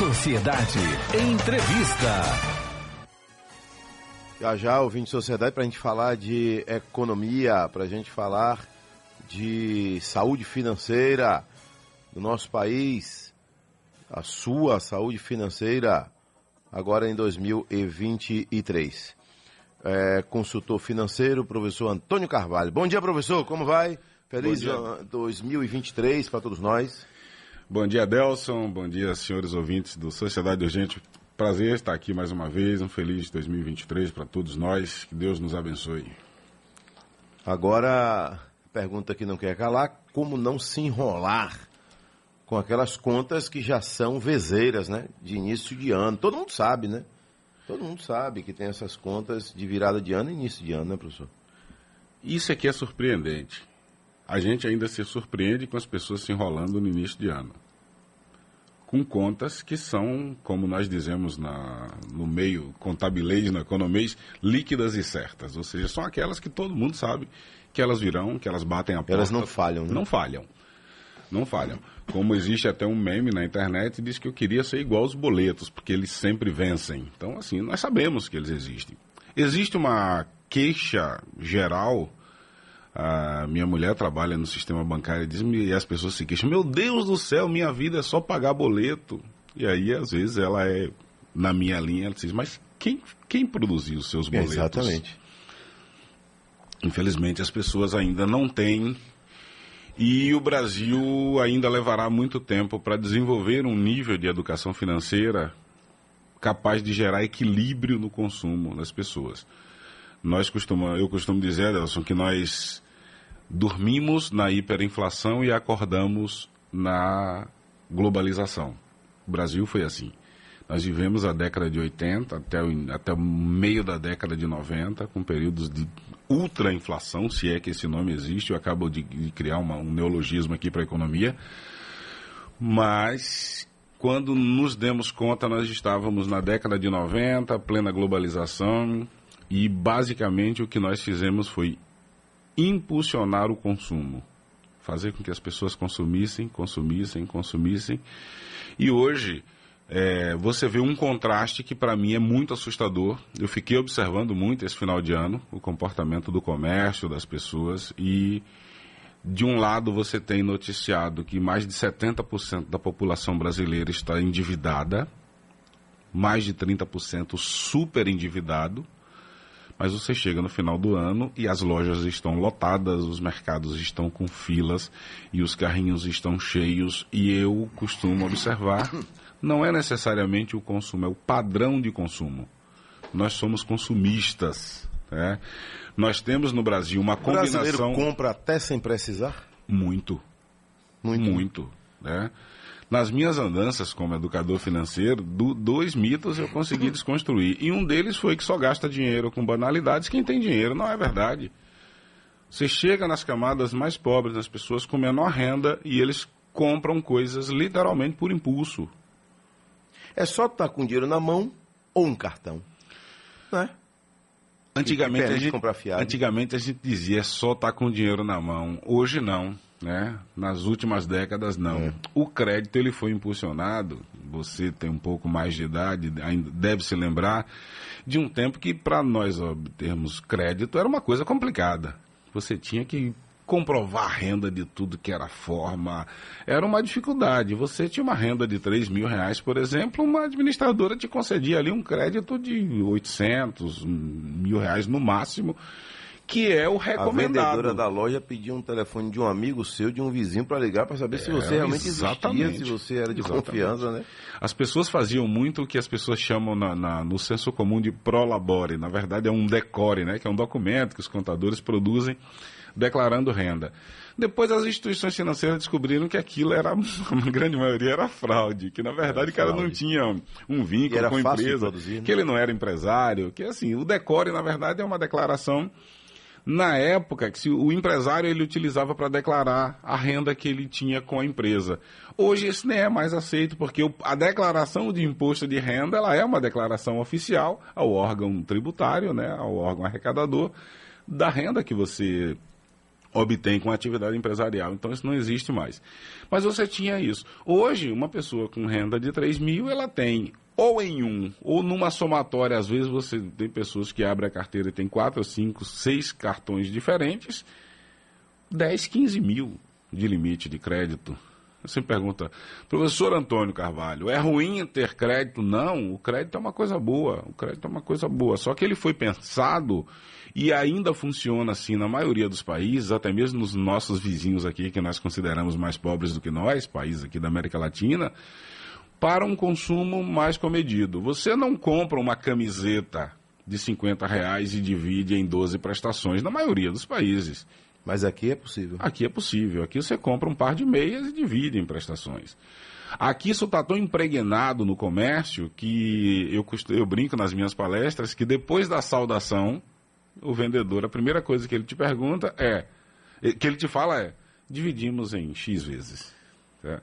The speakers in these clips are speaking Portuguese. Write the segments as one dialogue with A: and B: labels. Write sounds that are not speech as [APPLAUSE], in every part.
A: Sociedade Entrevista.
B: Já já, ouvinte de sociedade, para a gente falar de economia, para a gente falar de saúde financeira do nosso país, a sua saúde financeira, agora em 2023. É, consultor financeiro, professor Antônio Carvalho. Bom dia, professor, como vai? Feliz 2023 para todos nós.
C: Bom dia, Delson. Bom dia, senhores ouvintes do Sociedade Urgente. Prazer estar aqui mais uma vez. Um feliz 2023 para todos nós. Que Deus nos abençoe.
B: Agora, pergunta que não quer calar: como não se enrolar com aquelas contas que já são vezeiras, né? De início de ano. Todo mundo sabe, né? Todo mundo sabe que tem essas contas de virada de ano e início de ano, né, professor?
C: Isso aqui é surpreendente a gente ainda se surpreende com as pessoas se enrolando no início de ano. Com contas que são, como nós dizemos na, no meio contabilês, na economês, líquidas e certas. Ou seja, são aquelas que todo mundo sabe que elas virão, que elas batem a porta.
B: Elas não falham, né?
C: Não falham. Não falham. Como existe até um meme na internet, diz que eu queria ser igual aos boletos, porque eles sempre vencem. Então, assim, nós sabemos que eles existem. Existe uma queixa geral a minha mulher trabalha no sistema bancário e, diz, e as pessoas se queixam: Meu Deus do céu, minha vida é só pagar boleto. E aí, às vezes, ela é na minha linha, ela diz: Mas quem, quem produziu os seus boletos?
B: Exatamente.
C: Infelizmente, as pessoas ainda não têm. E o Brasil ainda levará muito tempo para desenvolver um nível de educação financeira capaz de gerar equilíbrio no consumo das pessoas. Nós costuma, eu costumo dizer, Nelson, que nós dormimos na hiperinflação e acordamos na globalização. O Brasil foi assim. Nós vivemos a década de 80 até o, até o meio da década de 90, com períodos de ultrainflação, se é que esse nome existe. Eu acabo de, de criar uma, um neologismo aqui para a economia. Mas quando nos demos conta, nós estávamos na década de 90, plena globalização, e basicamente o que nós fizemos foi impulsionar o consumo, fazer com que as pessoas consumissem, consumissem, consumissem. E hoje é, você vê um contraste que para mim é muito assustador. Eu fiquei observando muito esse final de ano o comportamento do comércio, das pessoas e de um lado você tem noticiado que mais de 70% da população brasileira está endividada, mais de 30% super endividado mas você chega no final do ano e as lojas estão lotadas, os mercados estão com filas e os carrinhos estão cheios. E eu costumo observar, [COUGHS] não é necessariamente o consumo, é o padrão de consumo. Nós somos consumistas. Né? Nós temos no Brasil uma combinação. O brasileiro
B: compra até sem precisar?
C: Muito. Muito. Muito. Né? Nas minhas andanças como educador financeiro, do, dois mitos eu consegui desconstruir. E um deles foi que só gasta dinheiro com banalidades quem tem dinheiro. Não é verdade. Você chega nas camadas mais pobres das pessoas com menor renda e eles compram coisas literalmente por impulso.
B: É só estar com dinheiro na mão ou um cartão. Não é?
C: Antigamente a, gente, antigamente a gente dizia é só estar com dinheiro na mão. Hoje não né? Nas últimas décadas não. É. O crédito ele foi impulsionado. Você tem um pouco mais de idade, ainda deve se lembrar de um tempo que para nós obtermos crédito era uma coisa complicada. Você tinha que comprovar a renda de tudo que era forma. Era uma dificuldade. Você tinha uma renda de 3 mil reais, por exemplo, uma administradora te concedia ali um crédito de 800 mil reais no máximo que é o recomendado.
B: A vendedora da loja pediu um telefone de um amigo seu, de um vizinho, para ligar para saber é, se você realmente exatamente, existia, se você era de exatamente. confiança, né?
C: As pessoas faziam muito o que as pessoas chamam na, na, no senso comum de prolabore. Na verdade, é um decore, né? Que é um documento que os contadores produzem declarando renda. Depois as instituições financeiras descobriram que aquilo era, [LAUGHS] a grande maioria era fraude, que na verdade o cara não tinha um vínculo com a empresa, produzir, né? que ele não era empresário, que assim, o decore na verdade é uma declaração na época que o empresário ele utilizava para declarar a renda que ele tinha com a empresa. Hoje isso nem é mais aceito porque a declaração de imposto de renda ela é uma declaração oficial ao órgão tributário, né, ao órgão arrecadador da renda que você obtém com a atividade empresarial. Então isso não existe mais. Mas você tinha isso. Hoje, uma pessoa com renda de 3 mil, ela tem ou em um, ou numa somatória, às vezes você tem pessoas que abrem a carteira e tem quatro, cinco, seis cartões diferentes, 10, 15 mil de limite de crédito. Você pergunta, professor Antônio Carvalho, é ruim ter crédito? Não, o crédito é uma coisa boa, o crédito é uma coisa boa. Só que ele foi pensado e ainda funciona assim na maioria dos países, até mesmo nos nossos vizinhos aqui, que nós consideramos mais pobres do que nós, países aqui da América Latina, para um consumo mais comedido. Você não compra uma camiseta de 50 reais e divide em 12 prestações, na maioria dos países.
B: Mas aqui é possível.
C: Aqui é possível. Aqui você compra um par de meias e divide em prestações. Aqui isso está tão impregnado no comércio que eu, eu brinco nas minhas palestras que depois da saudação, o vendedor, a primeira coisa que ele te pergunta é, que ele te fala é, dividimos em X vezes. Tá?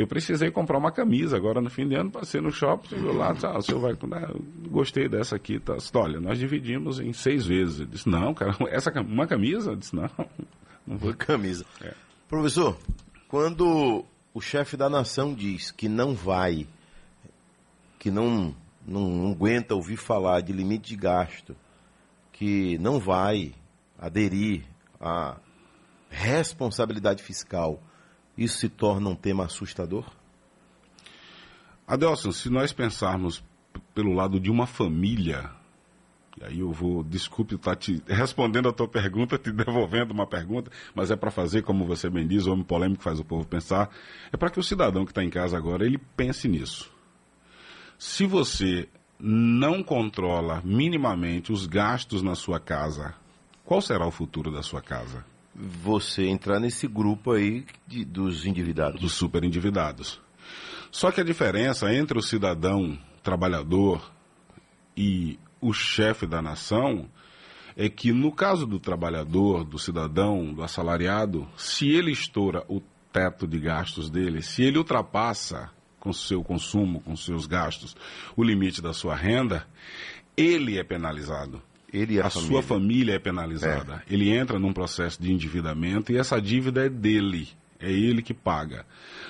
C: Eu precisei comprar uma camisa agora no fim de ano, passei no shopping, chegou lá, ah, o senhor vai. Ah, gostei dessa aqui, tá? Olha, nós dividimos em seis vezes. Eu disse, não, cara, [LAUGHS] essa uma camisa? Eu disse, não, [LAUGHS]
B: não vou. Uma camisa. É. Professor, quando o chefe da nação diz que não vai, que não, não, não aguenta ouvir falar de limite de gasto, que não vai aderir à responsabilidade fiscal isso se torna um tema assustador?
C: Adelson, se nós pensarmos pelo lado de uma família, e aí eu vou, desculpe estar te respondendo a tua pergunta, te [LAUGHS] devolvendo uma pergunta, mas é para fazer, como você bem diz, o homem polêmico faz o povo pensar, é para que o cidadão que está em casa agora, ele pense nisso. Se você não controla minimamente os gastos na sua casa, qual será o futuro da sua casa?
B: Você entrar nesse grupo aí de, dos endividados.
C: Dos super endividados. Só que a diferença entre o cidadão trabalhador e o chefe da nação é que no caso do trabalhador, do cidadão, do assalariado, se ele estoura o teto de gastos dele, se ele ultrapassa com seu consumo, com seus gastos, o limite da sua renda, ele é penalizado. Ele a, a família. sua família é penalizada. É. Ele entra num processo de endividamento e essa dívida é dele. É ele que paga.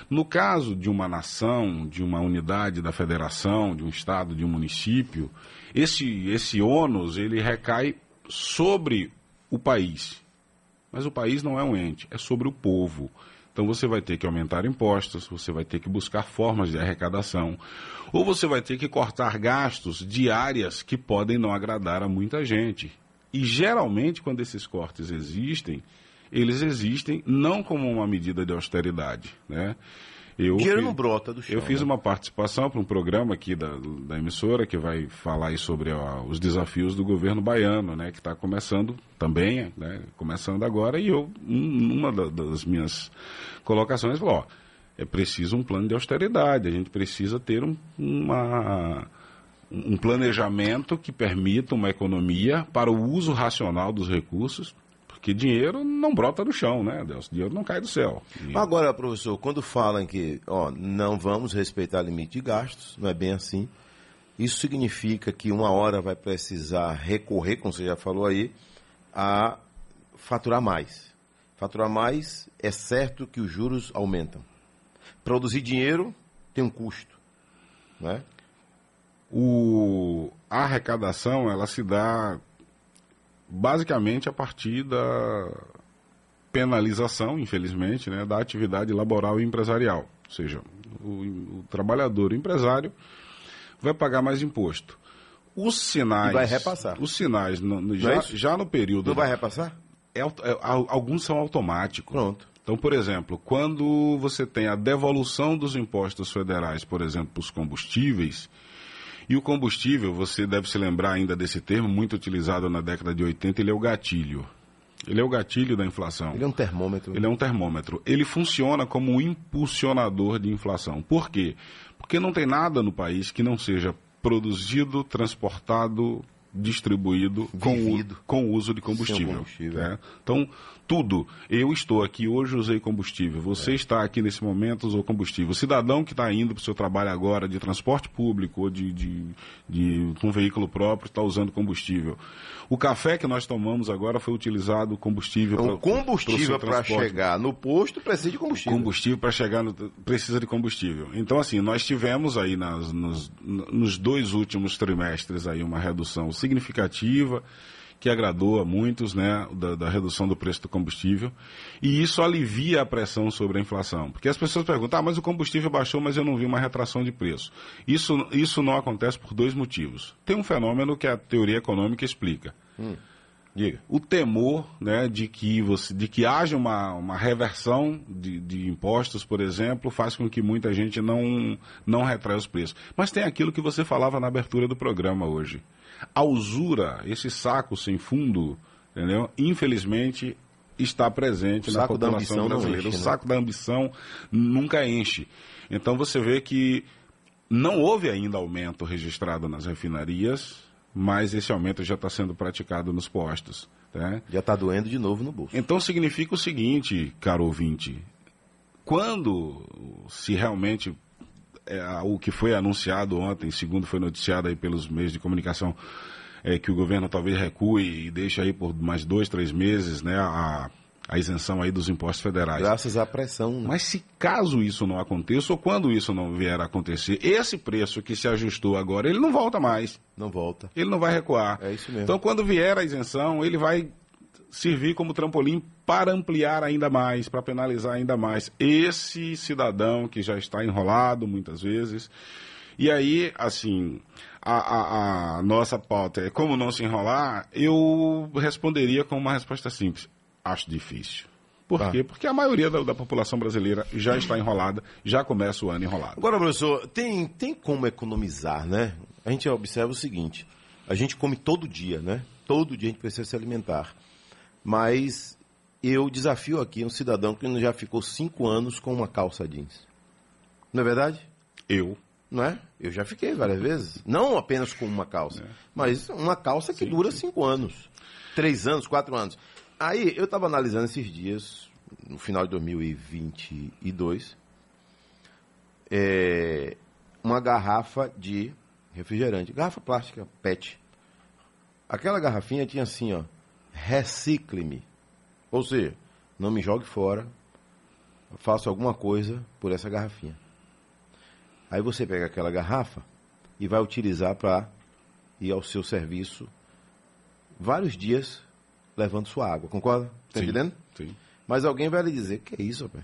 C: No caso de uma nação, de uma unidade da federação, de um estado, de um município, esse, esse ônus ele recai sobre o país. Mas o país não é um ente, é sobre o povo. Então você vai ter que aumentar impostos, você vai ter que buscar formas de arrecadação, ou você vai ter que cortar gastos de áreas que podem não agradar a muita gente. E geralmente, quando esses cortes existem, eles existem não como uma medida de austeridade, né?
B: Eu dinheiro fiz, não brota do chão.
C: Eu fiz né? uma participação para um programa aqui da, da emissora que vai falar sobre ó, os desafios do governo baiano, né? Que está começando também, né? Começando agora. E eu, uma das minhas colocações, falou, ó, é preciso um plano de austeridade. A gente precisa ter um, uma um planejamento que permita uma economia para o uso racional dos recursos porque dinheiro não brota do chão, né, Deus? Dinheiro não cai do céu.
B: E... Agora, professor, quando falam que ó, não vamos respeitar limite de gastos, não é bem assim. Isso significa que uma hora vai precisar recorrer, como você já falou aí, a faturar mais. Faturar mais é certo que os juros aumentam. Produzir dinheiro tem um custo, né?
C: O, a arrecadação ela se dá basicamente a partir da penalização, infelizmente, né, da atividade laboral e empresarial. Ou seja, o, o trabalhador, o empresário, vai pagar mais imposto. Os sinais. E
B: vai repassar.
C: Os sinais, no, no, já, é já no período.
B: Não vai repassar?
C: É, é, alguns são automáticos.
B: Pronto.
C: Então, por exemplo, quando você tem a devolução dos impostos federais, por exemplo, para os combustíveis, e o combustível, você deve se lembrar ainda desse termo, muito utilizado na década de 80, ele é o gatilho. Ele é o gatilho da inflação.
B: Ele é um termômetro.
C: Ele é um termômetro. Ele funciona como um impulsionador de inflação. Por quê? Porque não tem nada no país que não seja produzido, transportado distribuído com o,
B: Vivido.
C: com o uso de combustível.
B: Combustível.
C: né? Então, tudo. Eu estou aqui hoje, usei combustível.
B: É.
C: Você está aqui nesse momento, usou combustível. O cidadão que está indo para o seu trabalho agora de transporte público ou de, de, de um veículo próprio está usando combustível. O café que nós tomamos agora foi utilizado combustível.
B: Então, o combustível para chegar no posto precisa de combustível.
C: Combustível para chegar no, precisa de combustível. Então, assim, nós tivemos aí nas, nos, nos dois últimos trimestres aí uma redução significativa que agradou a muitos, né, da, da redução do preço do combustível. E isso alivia a pressão sobre a inflação. Porque as pessoas perguntam, ah, mas o combustível baixou, mas eu não vi uma retração de preço. Isso, isso não acontece por dois motivos. Tem um fenômeno que a teoria econômica explica
B: Diga.
C: o temor né, de, que você, de que haja uma, uma reversão de, de impostos, por exemplo, faz com que muita gente não, não retraia os preços. Mas tem aquilo que você falava na abertura do programa hoje. A usura, esse saco sem fundo, entendeu? infelizmente está presente
B: O
C: na
B: saco da
C: população brasileira.
B: enche,
C: o
B: né?
C: saco da ambição nunca enche. Então você vê que não houve ainda aumento registrado nas refinarias, mas esse aumento já está sendo praticado nos postos. Né?
B: Já está doendo de novo no bolso.
C: Então significa o seguinte, caro ouvinte, quando se realmente é, o que foi anunciado ontem, segundo foi noticiado aí pelos meios de comunicação, é que o governo talvez recue e deixe aí por mais dois, três meses né, a, a isenção aí dos impostos federais.
B: Graças à pressão. né?
C: Mas se caso isso não aconteça, ou quando isso não vier a acontecer, esse preço que se ajustou agora, ele não volta mais.
B: Não volta.
C: Ele não vai recuar.
B: É isso mesmo.
C: Então, quando vier a isenção, ele vai servir como trampolim para ampliar ainda mais, para penalizar ainda mais esse cidadão que já está enrolado muitas vezes. E aí, assim, a, a- a nossa pauta é como não se enrolar, eu responderia com uma resposta simples. Acho difícil. Por
B: Tá.
C: quê? Porque a maioria da, da população brasileira já está enrolada, já começa o ano enrolado.
B: Agora, professor, tem, tem como economizar, né? A gente observa o seguinte: a gente come todo dia, né? Todo dia a gente precisa se alimentar. Mas eu desafio aqui um cidadão que já ficou cinco anos com uma calça jeans. Não é verdade?
C: Eu,
B: Não é? Eu já fiquei várias vezes. Não apenas com uma calça, mas uma calça que dura cinco anos. Três anos, quatro anos. Aí eu estava analisando esses dias, no final de 2022, é, uma garrafa de refrigerante. Garrafa plástica, PET. Aquela garrafinha tinha assim, ó. Recicle-me. Ou seja, não me jogue fora. Faça alguma coisa por essa garrafinha. Aí você pega aquela garrafa e vai utilizar para ir ao seu serviço vários dias levando sua água. Concorda? Tá
C: Sim.
B: entendendo?
C: sim.
B: Mas alguém vai lhe dizer, que é isso, rapaz?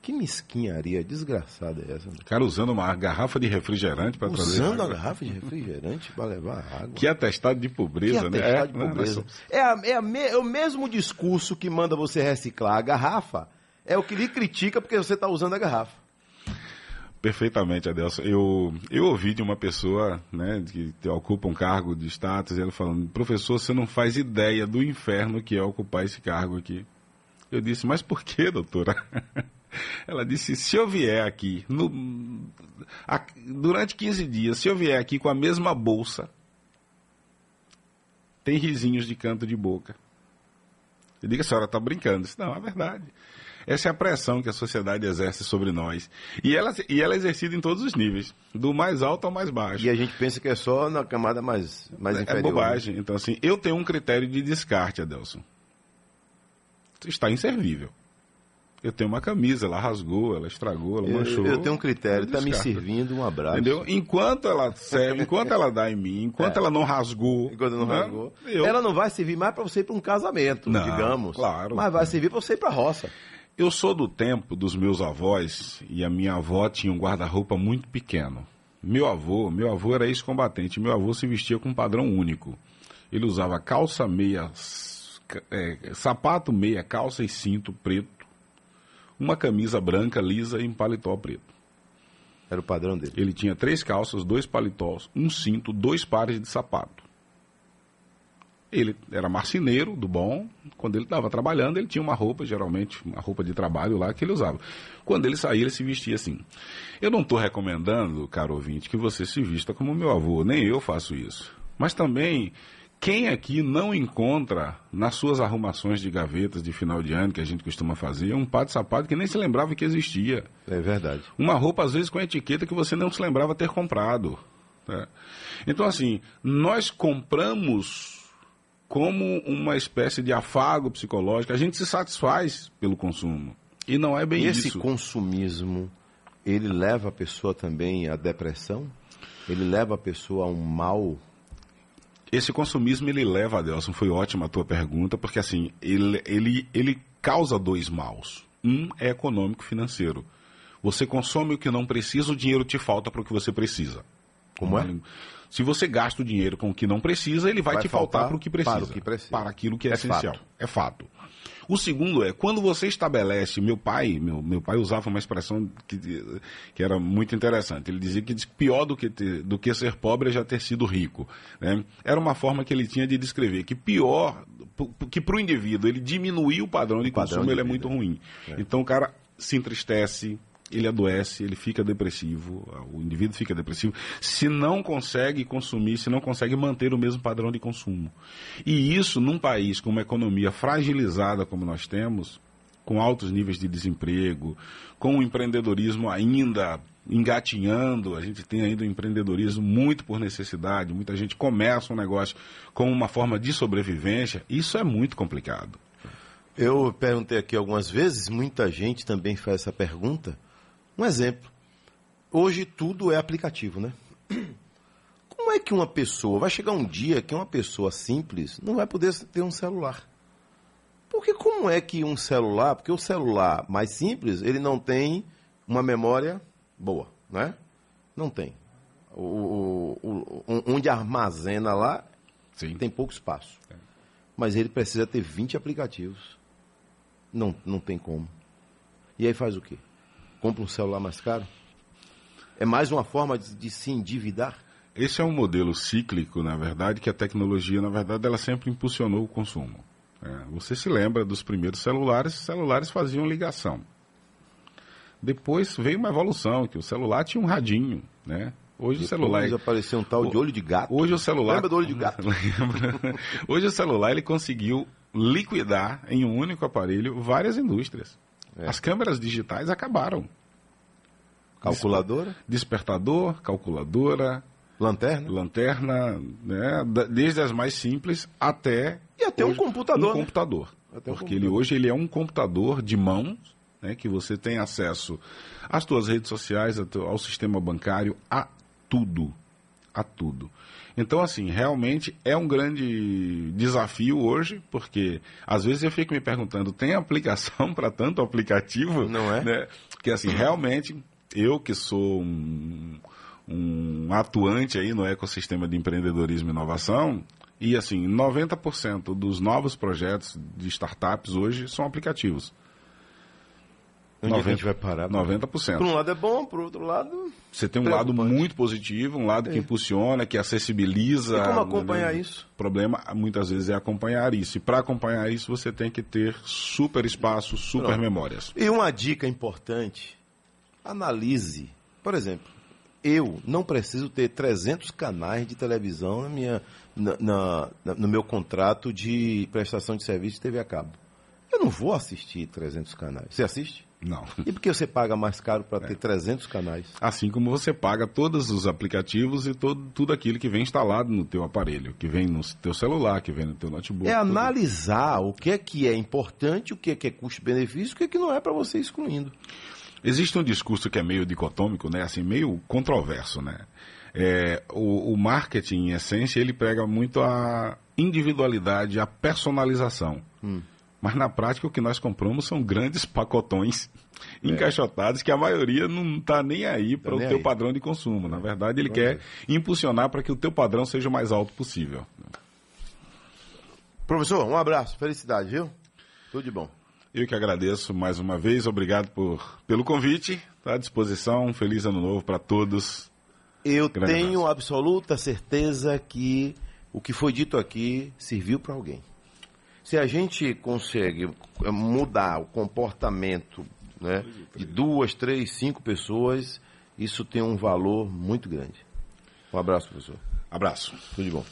B: Que mesquinharia desgraçada é essa?
C: O cara usando uma garrafa de refrigerante para trazer.
B: Usando a
C: água.
B: garrafa de refrigerante para levar água.
C: Que atestado de
B: Que
C: pobreza, né?
B: atestado de
C: né?
B: pobreza.
C: Nós somos-
B: É, a- é, a me- é o mesmo discurso que manda você reciclar a garrafa, é o que lhe critica porque você está usando a garrafa.
C: Perfeitamente, Adelson. Eu, eu ouvi de uma pessoa né, que ocupa um cargo de status, ela falando, professor, você não faz ideia do inferno que é ocupar esse cargo aqui. Eu disse, mas por que, doutora? [LAUGHS] Ela disse, se eu vier aqui, no- a- durante 15 dias, se eu vier aqui com a mesma bolsa, tem risinhos de canto de boca. Eu digo, a senhora está brincando. Eu disse, não, é verdade. Essa é a pressão que a sociedade exerce sobre nós. E ela, e ela é exercida em todos os níveis, do mais alto ao mais baixo.
B: E a gente pensa que é só na camada mais, mais
C: é
B: inferior.
C: bobagem. Então, assim, eu tenho um critério de descarte, Adelson. Está inservível. Eu tenho uma camisa, ela rasgou, ela estragou, ela
B: Eu,
C: manchou.
B: eu tenho um critério,
C: eu
B: está me servindo um abraço.
C: Entendeu? Enquanto ela serve, enquanto ela dá em mim, enquanto ela não rasgou.
B: É. Enquanto não
C: né,
B: rasgou.
C: Eu,
B: Ela não vai servir mais para você ir para um casamento,
C: Não,
B: digamos.
C: claro.
B: Mas vai servir para você ir para a roça.
C: Eu sou do tempo dos meus avós e a minha avó tinha um guarda-roupa muito pequeno. Meu avô, meu avô era ex-combatente, meu avô se vestia com um padrão único. Ele usava calça meia, é, sapato meia, calça e cinto preto, uma camisa branca lisa e um paletó preto.
B: Era o padrão dele.
C: Ele tinha três calças, dois paletós, um cinto, dois pares de sapato. Ele era marceneiro do bom. Quando ele estava trabalhando, ele tinha uma roupa, geralmente uma roupa de trabalho lá que ele usava. Quando ele saía, ele se vestia assim. Eu não estou recomendando, caro ouvinte, que você se vista como meu avô. Nem eu faço isso. Mas também, quem aqui não encontra nas suas arrumações de gavetas de final de ano que a gente costuma fazer um par de sapato que nem se lembrava que existia?
B: É verdade.
C: Uma roupa, às vezes, com etiqueta que você não se lembrava ter comprado. né? Então, assim, nós compramos como uma espécie de afago psicológico. A gente se satisfaz pelo consumo. E não é bem
B: Esse
C: isso.
B: consumismo, ele leva a pessoa também à depressão? Ele leva a pessoa a um mal?
C: Esse consumismo ele leva, Adelson, foi ótima a tua pergunta, porque assim, ele, ele, ele causa dois maus. Um é econômico financeiro. Você consome o que não precisa, o dinheiro te falta para o que você precisa.
B: Como é?
C: Se você gasta o dinheiro com o que não precisa, ele vai,
B: Vai
C: te faltar
B: faltar
C: para o que precisa.
B: para o que precisa.
C: Para aquilo que é,
B: É
C: essencial.
B: fato.
C: É fato. O segundo é, quando você estabelece, meu pai, meu, meu pai usava uma expressão que, que era muito interessante. Ele dizia que pior do que, ter- do que ser pobre é já ter sido rico. né? Era uma forma que ele tinha de descrever que pior, que para o indivíduo ele diminuir o padrão de
B: padrão
C: consumo,
B: de
C: ele é muito ruim. Então o cara se entristece, ele adoece, ele fica depressivo, o indivíduo fica depressivo, se não consegue consumir, se não consegue manter o mesmo padrão de consumo. E isso, num país com uma economia fragilizada como nós temos, com altos níveis de desemprego, com o empreendedorismo ainda engatinhando, a gente tem ainda o empreendedorismo muito por necessidade, muita gente começa um negócio como uma forma de sobrevivência, isso é muito complicado.
B: Eu perguntei aqui algumas vezes, muita gente também faz essa pergunta. Um exemplo. Hoje tudo é aplicativo, né? [CLEARS THROAT] Como é que uma pessoa. Vai chegar um dia que uma pessoa simples não vai poder ter um celular. Porque como é que um celular. Porque o celular mais simples, ele não tem uma memória boa, né? Não tem. O, o- o- onde armazena lá
C: Sim.
B: tem pouco espaço. Mas ele precisa ter 20 aplicativos. Não, não tem como. E aí faz o quê? Compra um celular mais caro? É mais uma forma de, de se endividar?
C: Esse é um modelo cíclico, na verdade, que a tecnologia, na verdade, ela sempre impulsionou o consumo. É, você se lembra dos primeiros celulares, os celulares faziam ligação. Depois veio uma evolução, que o celular tinha um radinho, né? Hoje o celular...
B: Depois apareceu um tal de olho de gato.
C: Hoje o celular...
B: Lembra do olho de gato?
C: Lembra? Hoje o celular ele conseguiu liquidar em um único aparelho várias indústrias.
B: É.
C: As câmeras digitais acabaram.
B: Calculadora,
C: Despertador, calculadora,
B: lanterna.
C: lanterna, né, desde as mais simples até
B: E até um computador,
C: Um
B: né?
C: computador.
B: Até um
C: porque ele
B: computador.
C: hoje ele é um computador de mãos, né, que você tem acesso às tuas redes sociais, ao sistema bancário, a tudo, a tudo. Então assim, realmente é um grande desafio hoje, porque às vezes eu fico me perguntando, tem aplicação [LAUGHS] para tanto aplicativo?
B: Não é?
C: Né? Porque assim, realmente eu que sou um, um atuante aí no ecossistema de empreendedorismo e inovação, e assim, 90% dos novos projetos de startups hoje são aplicativos.
B: Onde é que a
C: 90,
B: gente vai parar? Por
C: 90%.
B: um lado é bom, por outro lado.
C: Você tem um lado muito positivo, um lado que impulsiona, que acessibiliza.
B: E como acompanhar
C: né?
B: isso?
C: O problema, muitas vezes, é acompanhar isso. E para acompanhar isso, você tem que ter super espaço, super
B: Pronto.
C: memórias.
B: E uma dica importante: analise. Por exemplo, eu não preciso ter 300 canais de televisão na minha, na- na- no meu contrato de prestação de serviço de TV a cabo. Eu não vou assistir 300 canais. Você assiste?
C: Não.
B: E por que você paga mais caro
C: É.
B: para ter 300 canais?
C: Assim como você paga todos os aplicativos e todo, tudo aquilo que vem instalado no teu aparelho, que vem no teu celular, que vem no teu notebook.
B: É
C: tudo.
B: analisar o que é que é importante, o que é que é custo-benefício, o que é que não é para você excluindo.
C: Existe um discurso que é meio dicotômico, né? Assim, meio controverso, né? É, o, o marketing, em essência, ele prega muito a individualidade, a personalização. Mas na prática o que nós compramos são grandes pacotões encaixotados que a maioria não está nem aí para o teu
B: aí.
C: padrão de consumo. Na verdade, ele quer impulsionar para que o teu padrão seja o mais alto possível.
B: Professor, um abraço, felicidade, viu? Tudo de bom.
C: Eu que agradeço mais uma vez, obrigado por, pelo convite, tá à disposição, feliz ano novo para todos.
B: Eu
C: Grande
B: tenho
C: abraço.
B: absoluta certeza que o que foi dito aqui serviu para alguém. Se a gente consegue eh, mudar o comportamento né, de duas, três, cinco pessoas, isso tem um valor muito grande. Um abraço, professor.
C: Abraço.
B: Tudo de bom.